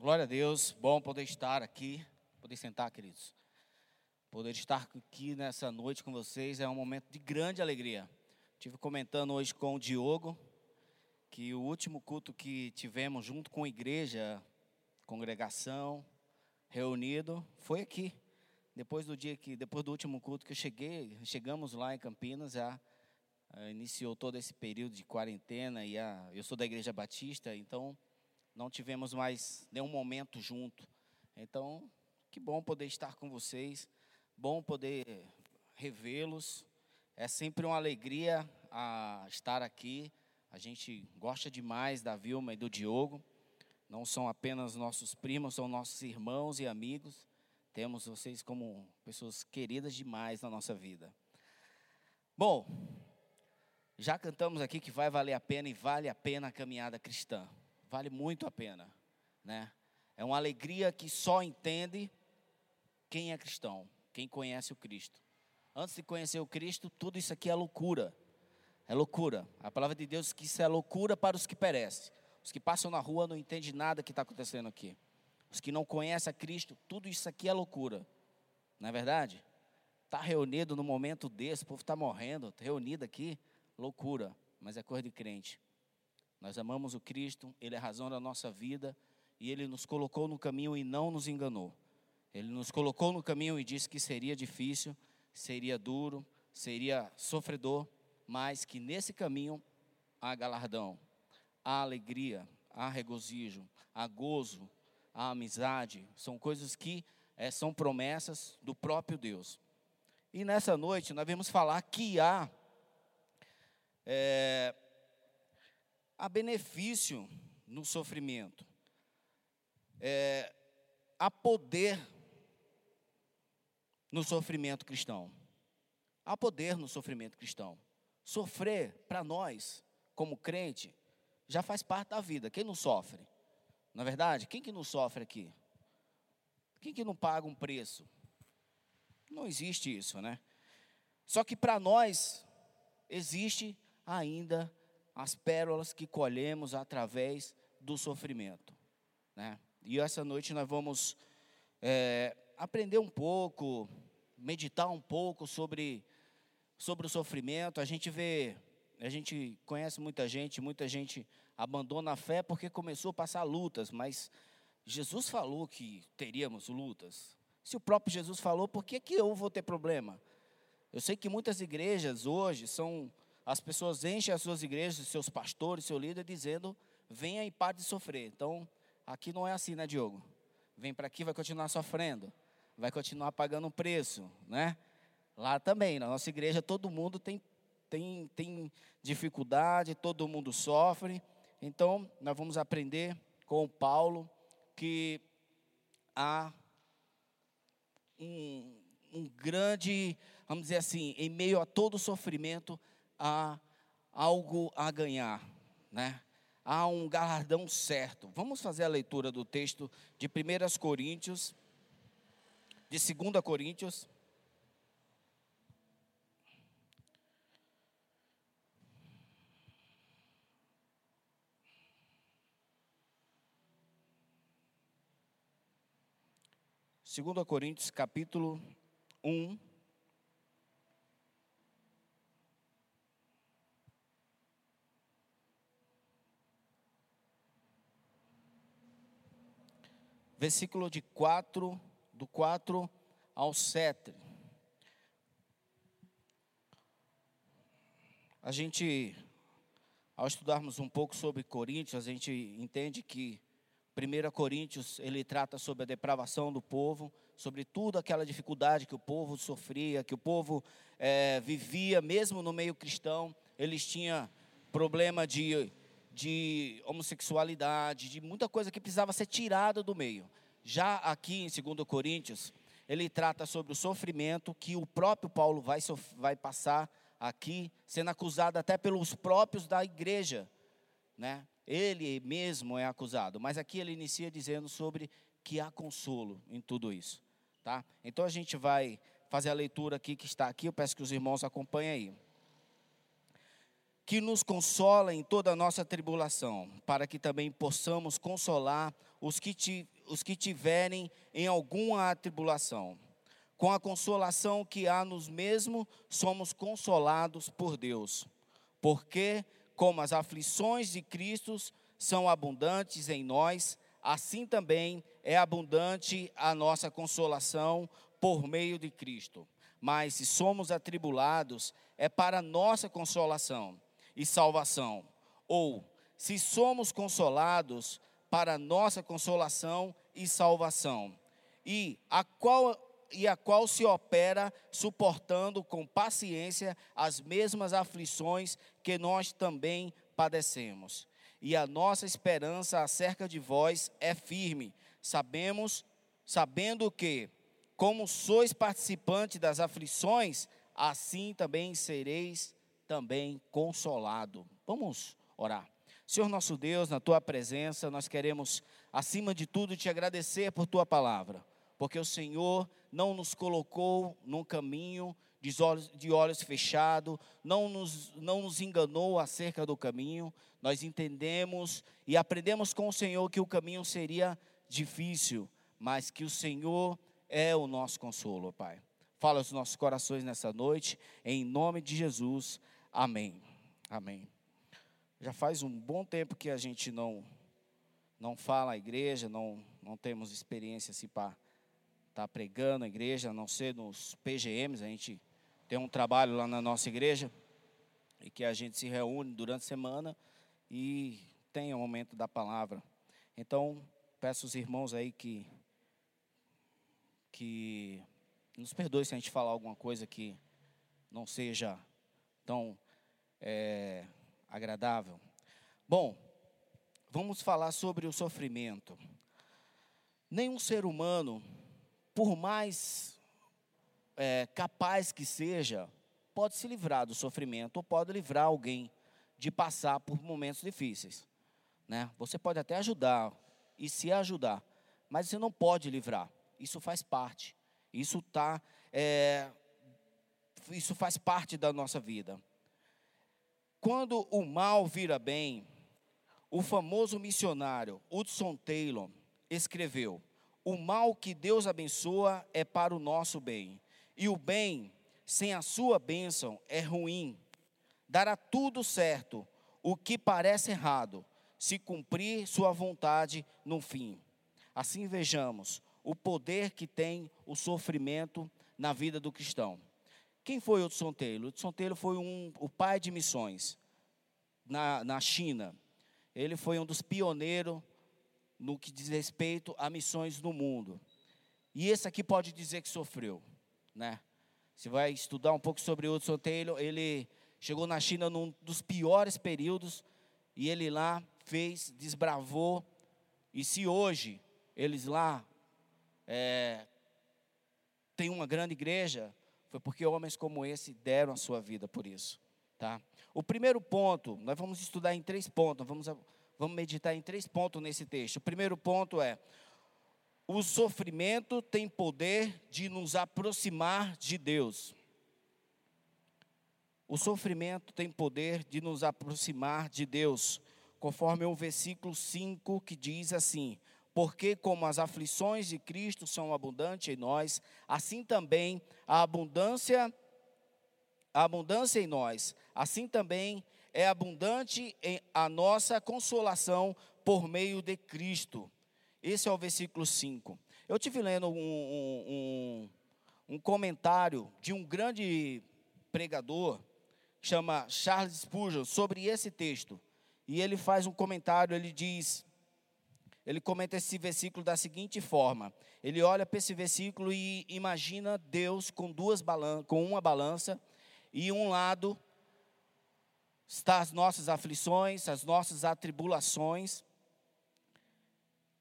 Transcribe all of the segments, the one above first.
Glória a Deus, bom poder estar aqui, poder sentar, queridos. Poder estar aqui nessa noite com vocês é um momento de grande alegria. Tive comentando hoje com o Diogo que o último culto que tivemos junto com a igreja, congregação, reunido, foi aqui. Depois do dia que, depois do último culto que eu cheguei, chegamos lá em Campinas, já uh, iniciou todo esse período de quarentena e a, eu sou da igreja batista, então não tivemos mais nenhum momento junto. Então, que bom poder estar com vocês, bom poder revê-los. É sempre uma alegria a estar aqui. A gente gosta demais da Vilma e do Diogo. Não são apenas nossos primos, são nossos irmãos e amigos. Temos vocês como pessoas queridas demais na nossa vida. Bom, já cantamos aqui que vai valer a pena e vale a pena a caminhada cristã. Vale muito a pena, né? É uma alegria que só entende quem é cristão, quem conhece o Cristo. Antes de conhecer o Cristo, tudo isso aqui é loucura. É loucura. A palavra de Deus diz que isso é loucura para os que perecem. Os que passam na rua não entendem nada que está acontecendo aqui. Os que não conhecem a Cristo, tudo isso aqui é loucura. Não é verdade? Está reunido no momento desse, o povo está morrendo, reunido aqui, loucura, mas é coisa de crente. Nós amamos o Cristo, Ele é a razão da nossa vida e Ele nos colocou no caminho e não nos enganou. Ele nos colocou no caminho e disse que seria difícil, seria duro, seria sofredor, mas que nesse caminho há galardão, há alegria, há regozijo, há gozo, a amizade, são coisas que é, são promessas do próprio Deus. E nessa noite nós vamos falar que há, é, há benefício no sofrimento, é, há poder no sofrimento cristão. Há poder no sofrimento cristão. Sofrer, para nós, como crente, já faz parte da vida. Quem não sofre? Na é verdade, quem que não sofre aqui? Quem que não paga um preço? Não existe isso, né? Só que para nós existe ainda as pérolas que colhemos através do sofrimento, né? E essa noite nós vamos é, aprender um pouco, meditar um pouco sobre sobre o sofrimento. A gente vê, a gente conhece muita gente, muita gente abandona a fé porque começou a passar lutas, mas Jesus falou que teríamos lutas. Se o próprio Jesus falou, por que, que eu vou ter problema? Eu sei que muitas igrejas hoje são. As pessoas enchem as suas igrejas, seus pastores, seu líder, dizendo: venha e pare de sofrer. Então, aqui não é assim, né, Diogo? Vem para aqui, vai continuar sofrendo, vai continuar pagando um preço, né? Lá também, na nossa igreja, todo mundo tem, tem, tem dificuldade, todo mundo sofre. Então, nós vamos aprender com Paulo que há um, um, grande, vamos dizer assim, em meio a todo sofrimento, há algo a ganhar, né? Há um galardão certo. Vamos fazer a leitura do texto de 1 Coríntios, de 2 Coríntios. 2 Coríntios capítulo 1. Versículo de 4, do 4 ao 7. A gente, ao estudarmos um pouco sobre Coríntios, a gente entende que 1 Coríntios, ele trata sobre a depravação do povo, sobre tudo aquela dificuldade que o povo sofria, que o povo é, vivia, mesmo no meio cristão, eles tinham problema de, de homossexualidade, de muita coisa que precisava ser tirada do meio. Já aqui em 2 Coríntios, ele trata sobre o sofrimento que o próprio Paulo vai, vai passar aqui, sendo acusado até pelos próprios da igreja, né? Ele mesmo é acusado, mas aqui ele inicia dizendo sobre que há consolo em tudo isso, tá? Então a gente vai fazer a leitura aqui que está aqui, eu peço que os irmãos acompanhem aí. que nos consola em toda a nossa tribulação, para que também possamos consolar os que, ti, os que tiverem em alguma tribulação. Com a consolação que há nos mesmos, somos consolados por Deus. Porque, como as aflições de Cristo são abundantes em nós, assim também é abundante a nossa consolação por meio de Cristo. Mas se somos atribulados, é para nossa consolação e salvação. Ou, se somos consolados, para nossa consolação e salvação. E a qual e a qual se opera suportando com paciência as mesmas aflições que nós também padecemos. E a nossa esperança acerca de vós é firme. Sabemos, sabendo que como sois participantes das aflições, assim também sereis também consolado. Vamos orar. Senhor nosso Deus, na tua presença, nós queremos, acima de tudo, te agradecer por tua palavra, porque o Senhor não nos colocou num caminho de olhos, de olhos fechados, não nos, não nos enganou acerca do caminho, nós entendemos e aprendemos com o Senhor que o caminho seria difícil, mas que o Senhor é o nosso consolo, Pai. Fala aos nossos corações nessa noite, em nome de Jesus. Amém. Amém. Já faz um bom tempo que a gente não não fala a igreja, não não temos experiência assim para estar tá pregando a igreja, a não ser nos PGMs, a gente tem um trabalho lá na nossa igreja e que a gente se reúne durante a semana e tem o momento da palavra. Então, peço os irmãos aí que que nos perdoe se a gente falar alguma coisa que não seja tão é, agradável. Bom, vamos falar sobre o sofrimento. Nenhum ser humano, por mais é, capaz que seja, pode se livrar do sofrimento ou pode livrar alguém de passar por momentos difíceis. Né? Você pode até ajudar e se ajudar, mas você não pode livrar. Isso faz parte. Isso tá, é, isso faz parte da nossa vida. Quando o mal vira bem, o famoso missionário Hudson Taylor escreveu: O mal que Deus abençoa é para o nosso bem, e o bem sem a sua bênção é ruim. Dará tudo certo, o que parece errado, se cumprir sua vontade no fim. Assim vejamos o poder que tem o sofrimento na vida do cristão. Quem foi Hudson Taylor? Hudson Taylor foi um, o pai de missões na, na China. Ele foi um dos pioneiros no que diz respeito a missões no mundo. E esse aqui pode dizer que sofreu, né? Você vai estudar um pouco sobre Hudson Taylor, ele chegou na China num dos piores períodos e ele lá fez, desbravou. E se hoje eles lá é, têm uma grande igreja, foi porque homens como esse deram a sua vida por isso. Tá? O primeiro ponto, nós vamos estudar em três pontos, vamos, vamos meditar em três pontos nesse texto. O primeiro ponto é: o sofrimento tem poder de nos aproximar de Deus. O sofrimento tem poder de nos aproximar de Deus, conforme o versículo 5 que diz assim: porque como as aflições de Cristo são abundantes em nós, assim também a abundância a abundância em nós, assim também é abundante a nossa consolação por meio de Cristo. Esse é o versículo 5. Eu tive lendo um, um, um, um comentário de um grande pregador, chama Charles Spurgeon, sobre esse texto. E ele faz um comentário, ele diz ele comenta esse versículo da seguinte forma: ele olha para esse versículo e imagina Deus com duas balanças, com uma balança, e um lado está as nossas aflições, as nossas atribulações,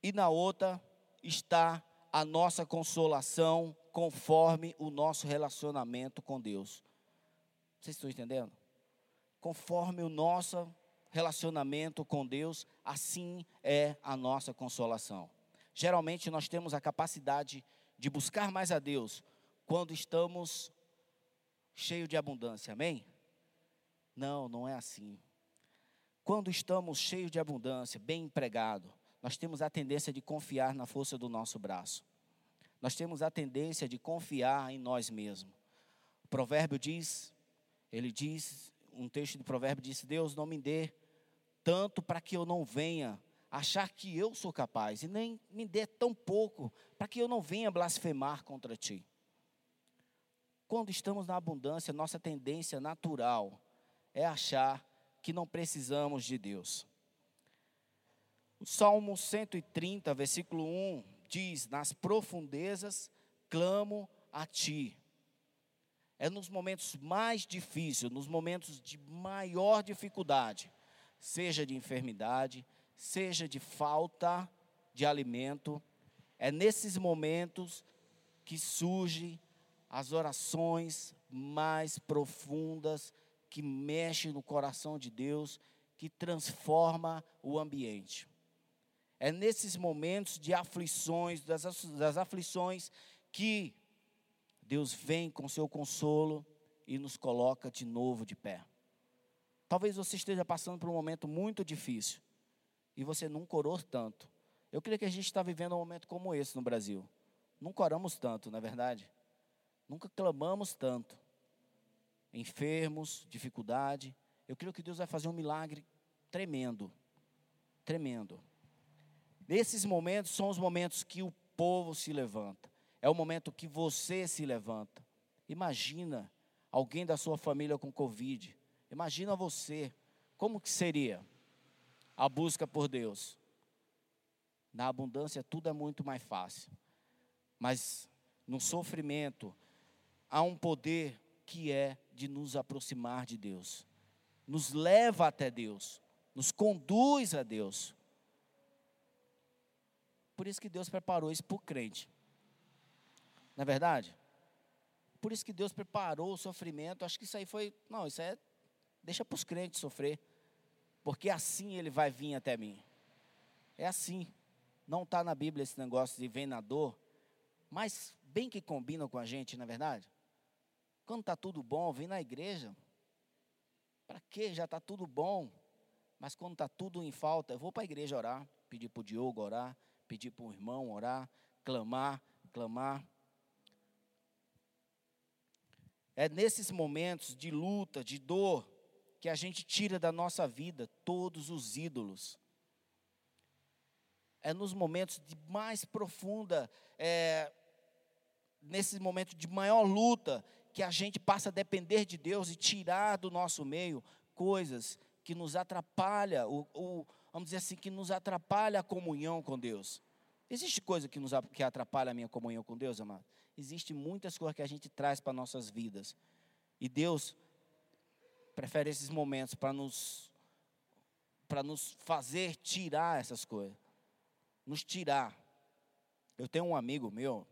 e na outra está a nossa consolação conforme o nosso relacionamento com Deus. Vocês estão entendendo? Conforme o nosso relacionamento com Deus, assim é a nossa consolação. Geralmente nós temos a capacidade de buscar mais a Deus quando estamos cheios de abundância, amém? Não, não é assim. Quando estamos cheios de abundância, bem empregado, nós temos a tendência de confiar na força do nosso braço. Nós temos a tendência de confiar em nós mesmos. O provérbio diz, ele diz, um texto de provérbio diz: Deus não me dê tanto para que eu não venha achar que eu sou capaz, e nem me dê tão pouco para que eu não venha blasfemar contra ti. Quando estamos na abundância, nossa tendência natural é achar que não precisamos de Deus. O Salmo 130, versículo 1 diz: Nas profundezas clamo a ti. É nos momentos mais difíceis, nos momentos de maior dificuldade, seja de enfermidade, seja de falta de alimento, é nesses momentos que surgem as orações mais profundas que mexem no coração de Deus, que transforma o ambiente. É nesses momentos de aflições, das, das aflições, que Deus vem com seu consolo e nos coloca de novo de pé. Talvez você esteja passando por um momento muito difícil e você nunca orou tanto. Eu creio que a gente está vivendo um momento como esse no Brasil. Nunca oramos tanto, não é verdade? Nunca clamamos tanto. Enfermos, dificuldade. Eu creio que Deus vai fazer um milagre tremendo. Tremendo. Nesses momentos são os momentos que o povo se levanta. É o momento que você se levanta. Imagina alguém da sua família com Covid. Imagina você. Como que seria a busca por Deus? Na abundância tudo é muito mais fácil. Mas no sofrimento, há um poder que é de nos aproximar de Deus, nos leva até Deus, nos conduz a Deus. Por isso que Deus preparou isso para o crente. Não é verdade? Por isso que Deus preparou o sofrimento. Acho que isso aí foi. Não, isso é. Deixa para os crentes sofrer. Porque assim ele vai vir até mim. É assim. Não está na Bíblia esse negócio de vem na dor. Mas bem que combina com a gente, não é verdade? Quando está tudo bom, vem na igreja. Para quê? Já está tudo bom. Mas quando está tudo em falta, eu vou para a igreja orar, pedir para o Diogo orar, pedir para um irmão orar, clamar, clamar. É nesses momentos de luta, de dor, que a gente tira da nossa vida todos os ídolos. É nos momentos de mais profunda, é, nesse momento de maior luta, que a gente passa a depender de Deus e tirar do nosso meio coisas que nos atrapalha, vamos dizer assim, que nos atrapalha a comunhão com Deus. Existe coisa que, nos, que atrapalha a minha comunhão com Deus, amado? Existe muitas coisas que a gente traz para nossas vidas. E Deus prefere esses momentos para nos, para nos fazer tirar essas coisas. Nos tirar. Eu tenho um amigo meu,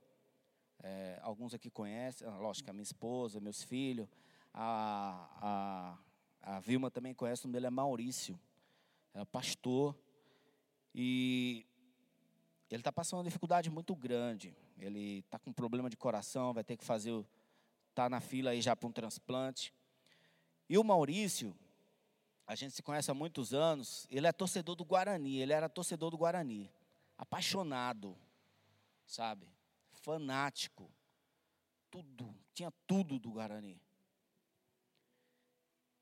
é, alguns aqui conhecem, ah, lógico, a minha esposa, meus filhos, a, a, a Vilma também conhece, o nome dele é Maurício, é pastor, e ele está passando uma dificuldade muito grande, ele está com problema de coração, vai ter que fazer, está na fila aí já para um transplante, e o Maurício, a gente se conhece há muitos anos, ele é torcedor do Guarani, ele era torcedor do Guarani, apaixonado, sabe? fanático. Tudo, tinha tudo do Guarani.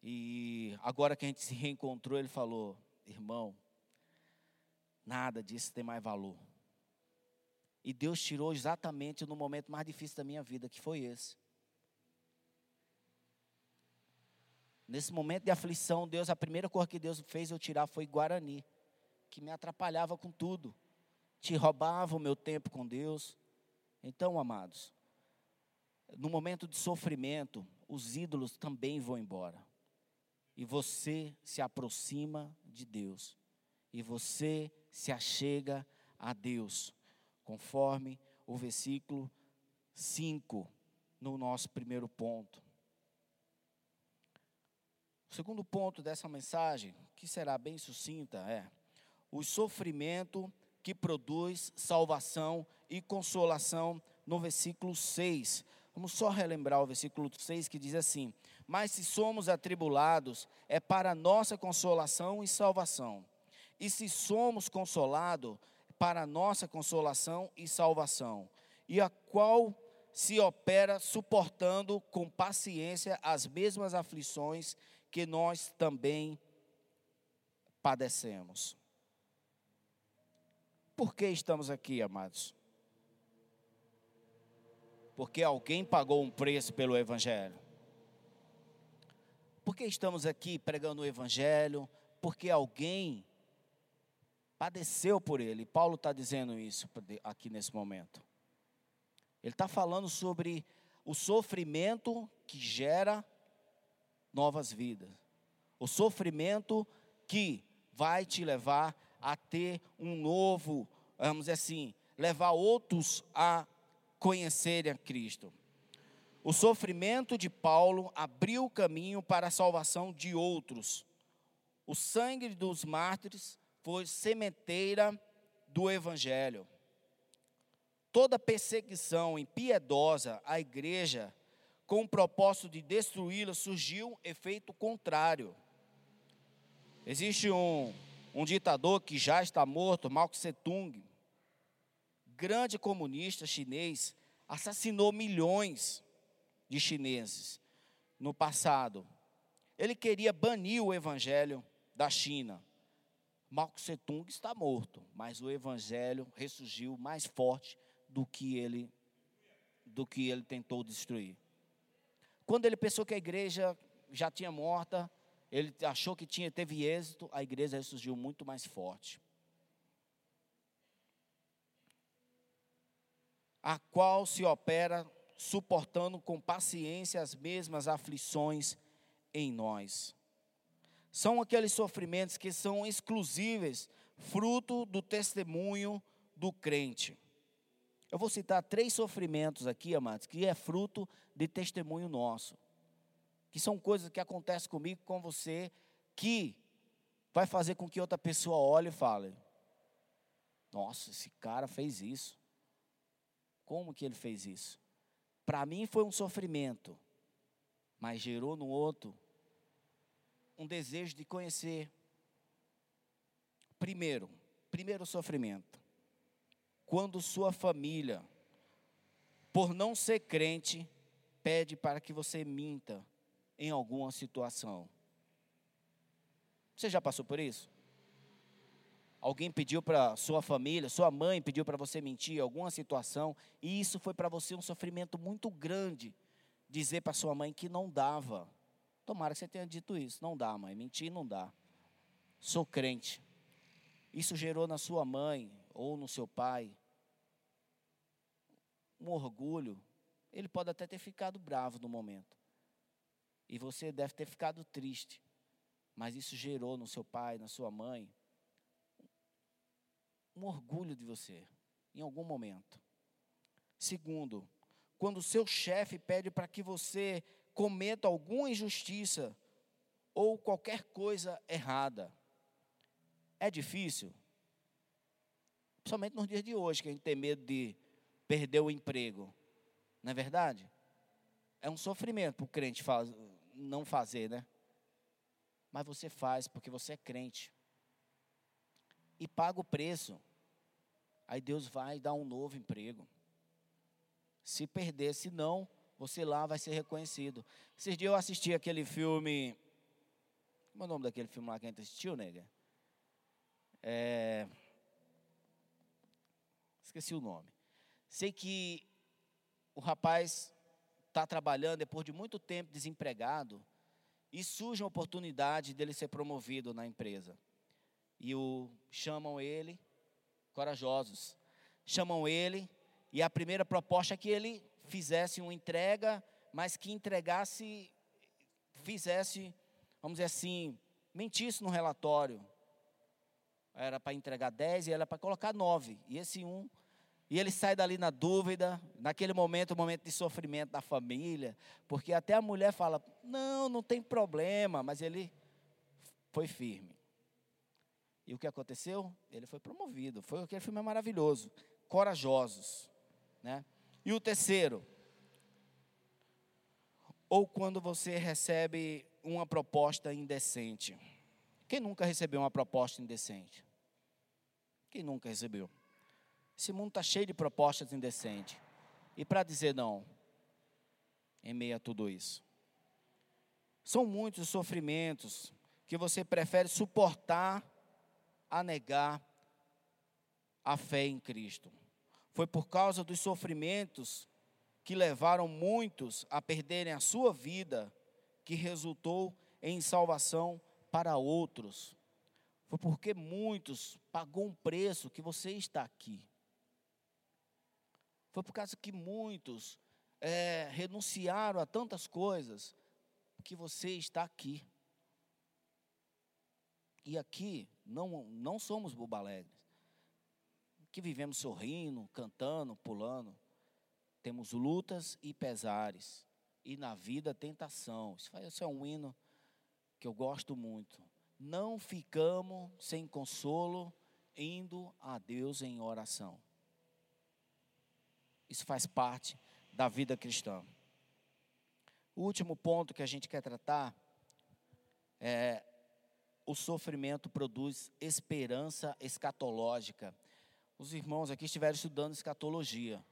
E agora que a gente se reencontrou, ele falou: irmão, nada disso tem mais valor. E Deus tirou exatamente no momento mais difícil da minha vida, que foi esse. Nesse momento de aflição, Deus, a primeira coisa que Deus fez eu tirar foi Guarani, que me atrapalhava com tudo, te roubava o meu tempo com Deus, então, amados, no momento de sofrimento, os ídolos também vão embora. E você se aproxima de Deus. E você se achega a Deus, conforme o versículo 5, no nosso primeiro ponto. O segundo ponto dessa mensagem, que será bem sucinta, é: o sofrimento que produz salvação e consolação no versículo 6. Vamos só relembrar o versículo 6 que diz assim: Mas se somos atribulados, é para nossa consolação e salvação. E se somos consolados, para nossa consolação e salvação. E a qual se opera suportando com paciência as mesmas aflições que nós também padecemos. Por que estamos aqui, amados? Porque alguém pagou um preço pelo Evangelho. Por que estamos aqui pregando o Evangelho? Porque alguém padeceu por ele. Paulo está dizendo isso aqui nesse momento. Ele está falando sobre o sofrimento que gera novas vidas. O sofrimento que vai te levar a ter um novo, vamos dizer assim, levar outros a conhecerem a Cristo. O sofrimento de Paulo abriu o caminho para a salvação de outros. O sangue dos mártires foi sementeira do Evangelho. Toda perseguição impiedosa à igreja, com o propósito de destruí-la, surgiu efeito contrário. Existe um, um ditador que já está morto, Mao Tse Tung, grande comunista chinês, assassinou milhões de chineses no passado. Ele queria banir o evangelho da China. Mao Tse Tung está morto, mas o evangelho ressurgiu mais forte do que ele do que ele tentou destruir. Quando ele pensou que a igreja já tinha morta, ele achou que tinha teve êxito, a igreja ressurgiu muito mais forte. A qual se opera suportando com paciência as mesmas aflições em nós são aqueles sofrimentos que são exclusíveis, fruto do testemunho do crente. Eu vou citar três sofrimentos aqui, amados, que é fruto de testemunho nosso. Que são coisas que acontecem comigo, com você, que vai fazer com que outra pessoa olhe e fale: Nossa, esse cara fez isso. Como que ele fez isso? Para mim foi um sofrimento, mas gerou no outro um desejo de conhecer. Primeiro, primeiro sofrimento. Quando sua família, por não ser crente, pede para que você minta em alguma situação. Você já passou por isso? Alguém pediu para sua família, sua mãe pediu para você mentir em alguma situação, e isso foi para você um sofrimento muito grande. Dizer para sua mãe que não dava. Tomara que você tenha dito isso. Não dá, mãe. Mentir não dá. Sou crente. Isso gerou na sua mãe ou no seu pai um orgulho. Ele pode até ter ficado bravo no momento. E você deve ter ficado triste. Mas isso gerou no seu pai, na sua mãe, um orgulho de você, em algum momento. Segundo, quando o seu chefe pede para que você cometa alguma injustiça ou qualquer coisa errada. É difícil? Principalmente nos dias de hoje, que a gente tem medo de perder o emprego. Não é verdade? É um sofrimento para o crente faz, não fazer, né? Mas você faz porque você é crente. E paga o preço. Aí Deus vai dar um novo emprego. Se perder, se não, você lá vai ser reconhecido. Esses dias eu assisti aquele filme. Como é o nome daquele filme lá que a gente assistiu, nega? É... Esqueci o nome. Sei que o rapaz está trabalhando depois de muito tempo desempregado e surge uma oportunidade dele ser promovido na empresa. E o chamam ele, corajosos, chamam ele e a primeira proposta é que ele fizesse uma entrega, mas que entregasse, fizesse, vamos dizer assim, mentisse no relatório. Era para entregar 10 e era para colocar 9. E esse um, e ele sai dali na dúvida, naquele momento, o momento de sofrimento da família, porque até a mulher fala: "Não, não tem problema", mas ele foi firme. E o que aconteceu? Ele foi promovido. Foi aquele filme maravilhoso. Corajosos, né? E o terceiro, ou quando você recebe uma proposta indecente. Quem nunca recebeu uma proposta indecente? Quem nunca recebeu? Esse mundo está cheio de propostas indecentes. E para dizer não, em meio a tudo isso? São muitos os sofrimentos que você prefere suportar a negar a fé em Cristo. Foi por causa dos sofrimentos que levaram muitos a perderem a sua vida que resultou em salvação para outros. Foi porque muitos pagou um preço que você está aqui. Foi por causa que muitos é, renunciaram a tantas coisas que você está aqui. E aqui não, não somos bobalegres. Que vivemos sorrindo, cantando, pulando. Temos lutas e pesares. E na vida tentação. Isso é um hino que eu gosto muito. Não ficamos sem consolo indo a Deus em oração. Isso faz parte da vida cristã. O último ponto que a gente quer tratar é o sofrimento produz esperança escatológica. Os irmãos aqui estiveram estudando escatologia,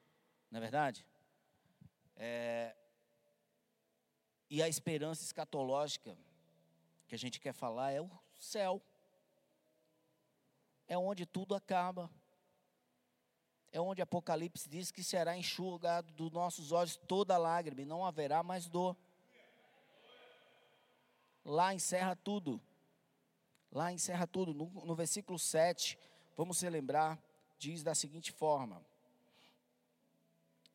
não é verdade? É, e a esperança escatológica que a gente quer falar é o céu. É onde tudo acaba. É onde Apocalipse diz que será enxugado dos nossos olhos toda lágrima e não haverá mais dor. Lá encerra tudo. Lá encerra tudo. No, no versículo 7, vamos se lembrar, diz da seguinte forma: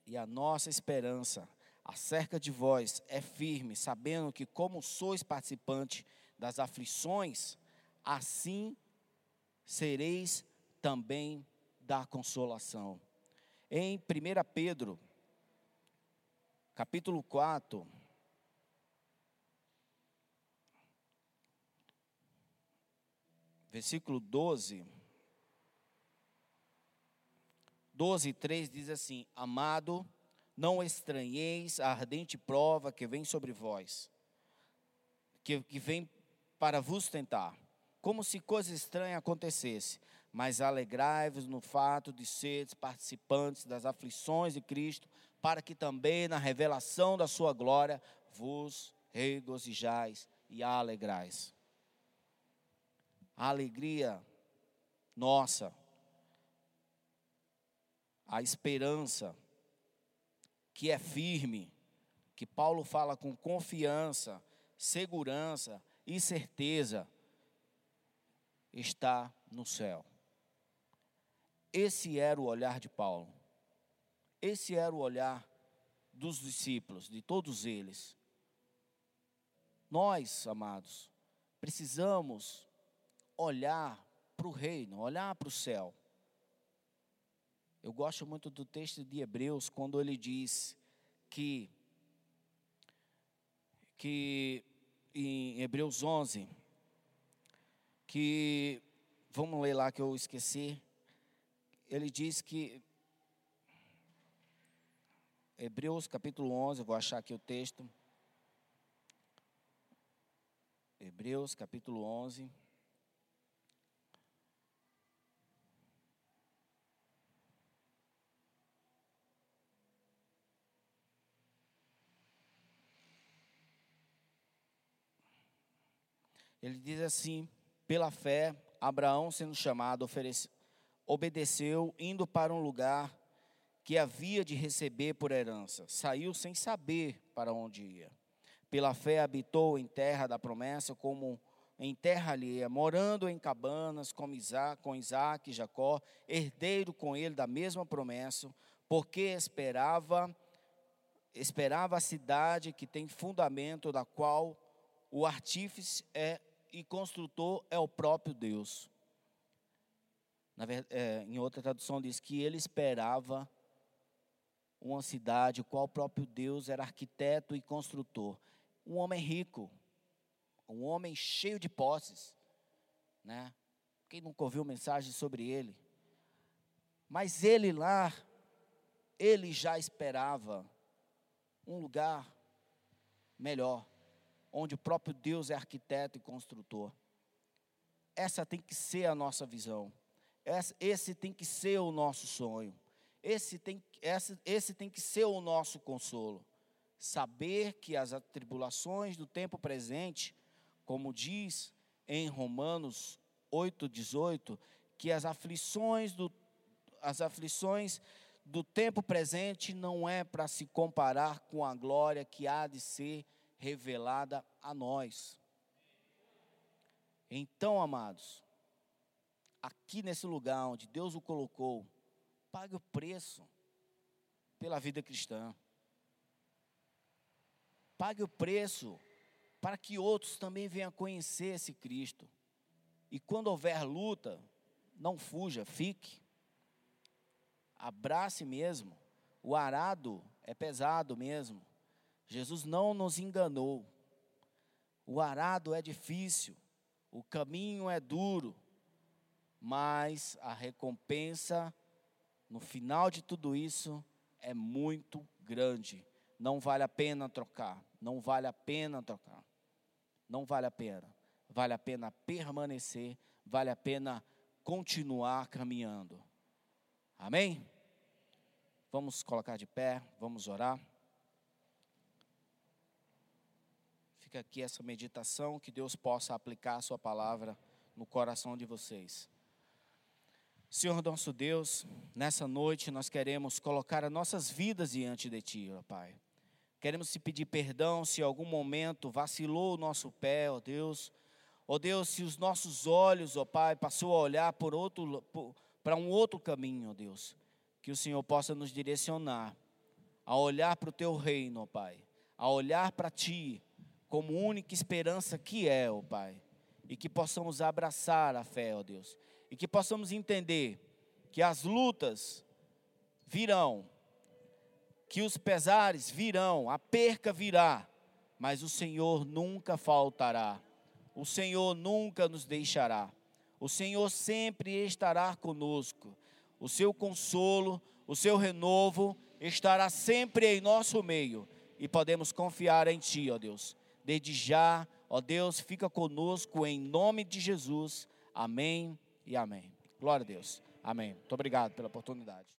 E a nossa esperança acerca de vós é firme, sabendo que, como sois participante das aflições, assim sereis também da consolação. Em 1 Pedro, capítulo 4, versículo 12. 12 e 3 diz assim: Amado, não estranheis a ardente prova que vem sobre vós, que, que vem para vos tentar, como se coisa estranha acontecesse, mas alegrai-vos no fato de seres participantes das aflições de Cristo, para que também na revelação da sua glória vos regozijais e alegrais. A alegria nossa, a esperança que é firme, que Paulo fala com confiança, segurança, e certeza está no céu. Esse era o olhar de Paulo. Esse era o olhar dos discípulos, de todos eles. Nós, amados, precisamos olhar para o reino, olhar para o céu. Eu gosto muito do texto de Hebreus, quando ele diz que, que em Hebreus 11, que, vamos ler lá que eu esqueci, ele diz que, Hebreus capítulo 11, vou achar aqui o texto, Hebreus capítulo 11, Ele diz assim: pela fé, Abraão, sendo chamado, obedeceu, indo para um lugar que havia de receber por herança. Saiu sem saber para onde ia. Pela fé, habitou em terra da promessa, como em terra alheia, morando em cabanas com Isaac, com Isaac e Jacó, herdeiro com ele da mesma promessa, porque esperava esperava a cidade que tem fundamento, da qual o artífice é e construtor é o próprio Deus. Verdade, é, em outra tradução diz que ele esperava uma cidade, qual o próprio Deus era arquiteto e construtor. Um homem rico, um homem cheio de posses, né? Quem nunca ouviu mensagem sobre ele? Mas ele lá, ele já esperava um lugar melhor, onde o próprio Deus é arquiteto e construtor. Essa tem que ser a nossa visão. Esse tem que ser o nosso sonho. Esse tem, esse, esse tem que ser o nosso consolo. Saber que as atribulações do tempo presente, como diz em Romanos 8,18, que as aflições do, as aflições do tempo presente não é para se comparar com a glória que há de ser revelada a nós. Então, amados, aqui nesse lugar onde Deus o colocou, pague o preço pela vida cristã. Pague o preço para que outros também venham conhecer esse Cristo. E quando houver luta, não fuja, fique abrace mesmo. O arado é pesado mesmo. Jesus não nos enganou. O arado é difícil, o caminho é duro, mas a recompensa no final de tudo isso é muito grande. Não vale a pena trocar, não vale a pena trocar. Não vale a pena. Vale a pena permanecer, vale a pena continuar caminhando. Amém? Vamos colocar de pé, vamos orar. Fica aqui essa meditação, que Deus possa aplicar a Sua palavra no coração de vocês. Senhor nosso Deus, nessa noite nós queremos colocar as nossas vidas diante de Ti, ó Pai. Queremos te pedir perdão se em algum momento vacilou o nosso pé, ó Deus. Ó Deus, se os nossos olhos, ó Pai, passou a olhar por outro para um outro caminho, ó Deus que o Senhor possa nos direcionar a olhar para o teu reino, ó Pai, a olhar para ti como única esperança que é, ó Pai, e que possamos abraçar a fé, ó Deus, e que possamos entender que as lutas virão, que os pesares virão, a perca virá, mas o Senhor nunca faltará, o Senhor nunca nos deixará, o Senhor sempre estará conosco o seu consolo, o seu renovo estará sempre em nosso meio e podemos confiar em Ti, ó Deus. Desde já, ó Deus, fica conosco em nome de Jesus. Amém e amém. Glória a Deus. Amém. Muito obrigado pela oportunidade.